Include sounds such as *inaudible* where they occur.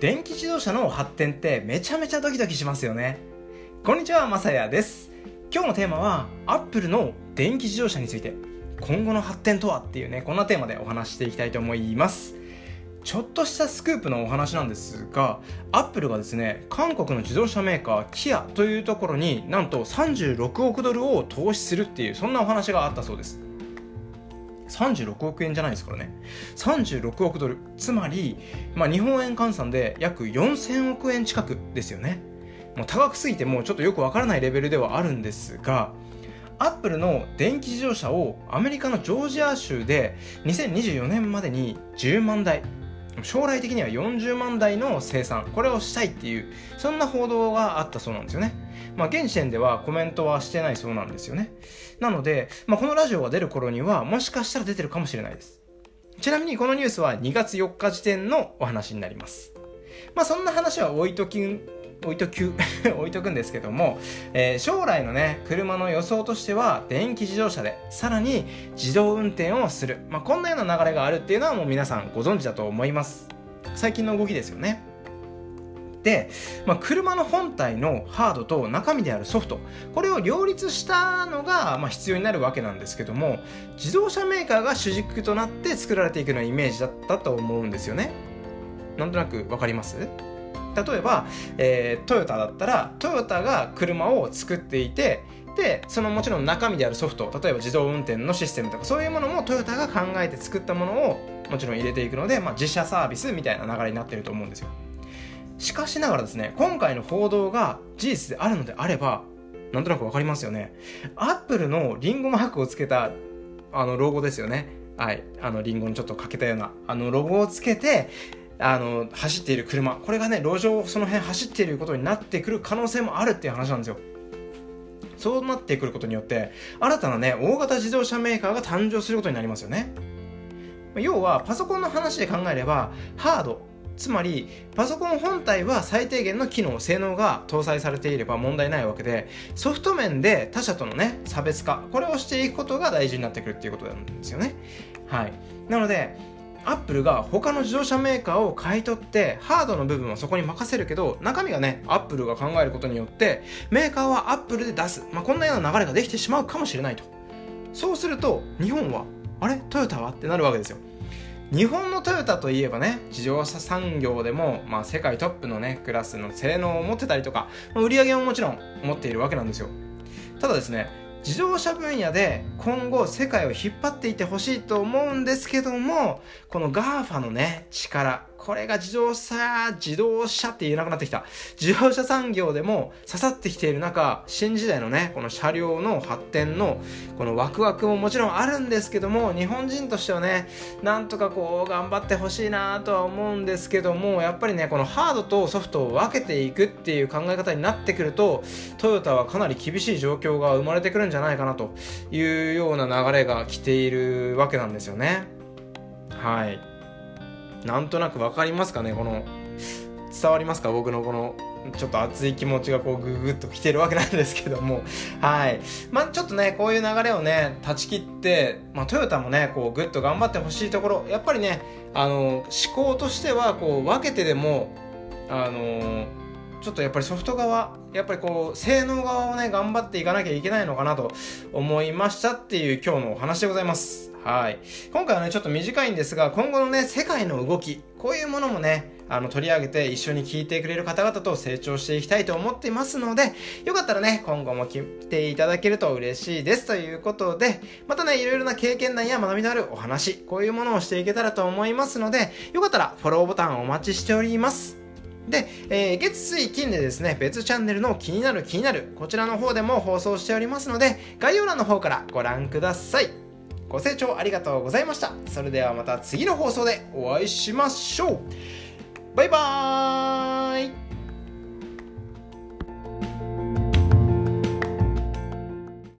電気自動車の発展ってめちゃめちゃドキドキしますよね。こんにちはまさやです。今日のテーマはアップルの電気自動車について。今後の発展とはっていうねこんなテーマでお話していきたいと思います。ちょっとしたスクープのお話なんですがアップルがですね韓国の自動車メーカーキアというところになんと36億ドルを投資するっていうそんなお話があったそうです。36億円じゃないですからね。36億ドル。つまり、まあ、日本円換算で約4000億円近くですよね。もう高くすぎてもうちょっとよくわからないレベルではあるんですがアップルの電気自動車をアメリカのジョージア州で2024年までに10万台将来的には40万台の生産これをしたいっていうそんな報道があったそうなんですよね。まあ現時点ではコメントはしてないそうなんですよね。なので、まあ、このラジオが出る頃にはもしかしたら出てるかもしれないです。ちなみにこのニュースは2月4日時点のお話になります。まあそんな話は置いとき置いとく *laughs* 置いとくんですけども、えー、将来のね車の予想としては電気自動車でさらに自動運転をする、まあ、こんなような流れがあるっていうのはもう皆さんご存知だと思います。最近の動きですよね。で、まあ、車の本体のハードと中身であるソフト。これを両立したのが、まあ、必要になるわけなんですけども自動車メーカーが主軸となって作られていくようなイメージだったと思うんですよね。なんとなく分かります？例えば、えー、トヨタだったらトヨタが車を作っていてでそのもちろん中身であるソフト例えば自動運転のシステムとかそういうものもトヨタが考えて作ったものをもちろん入れていくので、まあ、自社サービスみたいな流れになってると思うんですよ。しかしながらですね今回の報道が事実であるのであればなんとなく分かりますよね。アップルのリンゴマークをつけたあのロゴですよね。はい。あのリンゴにちょっとかけたようなあのロゴをつけてあの走っている車。これがね路上その辺走っていることになってくる可能性もあるっていう話なんですよ。そうなってくることによって新たなね大型自動車メーカーが誕生することになりますよね。要はパソコンの話で考えればハード。つまりパソコン本体は最低限の機能性能が搭載されていれば問題ないわけでソフト面で他社とのね差別化これをしていくことが大事になってくるっていうことなんですよね。はい。なのでアップルが他の自動車メーカーを買い取ってハードの部分はそこに任せるけど中身がねアップルが考えることによってメーカーはアップルで出す、まあ、こんなような流れができてしまうかもしれないと。そうすると日本はあれ？トヨタは？ってなるわけですよ。日本のトヨタといえばね自動車産業でも、まあ、世界トップのねクラスの性能を持ってたりとか、ま、売り上げももちろん持っているわけなんですよ。ただですね自動車分野で今後世界を引っ張っていてほしいと思うんですけどもこの GAFA のね力これが自動車、自動車って言えなくなってきた。自動車産業でも刺さってきている中、新時代のね、この車両の発展のこのワクワクももちろんあるんですけども、日本人としてはね、なんとかこう頑張ってほしいなとは思うんですけども、やっぱりね、このハードとソフトを分けていくっていう考え方になってくると、トヨタはかなり厳しい状況が生まれてくるんじゃないかなというような流れが来ているわけなんですよね。はい。なんとなく分かりますかね？この伝わりますか？僕のこのちょっと熱い気持ちがこうググッときてるわけなんですけども。はい。まあちょっとねこういう流れをね断ち切ってまあトヨタもねこうグッと頑張ってほしいところ。やっぱりねあの思考としてはこう分けてでもあのちょっとやっぱりソフト側やっぱりこう性能側をね頑張っていかなきゃいけないのかなと思いましたっていう今日のお話でございます。はい。今回はね、ちょっと短いんですが、今後のね、世界の動き、こういうものもね、あの、取り上げて一緒に聞いてくれる方々と成長していきたいと思っていますので、よかったらね、今後も来ていただけると嬉しいです。ということで、またね、いろいろな経験談や学びのあるお話、こういうものをしていけたらと思いますので、よかったらフォローボタンお待ちしております。で、えー、月水金でですね、別チャンネルの気になる気になる、こちらの方でも放送しておりますので、概要欄の方からご覧ください。ご清聴ありがとうございました。それではまた次の放送でお会いしましょう。バイバーイ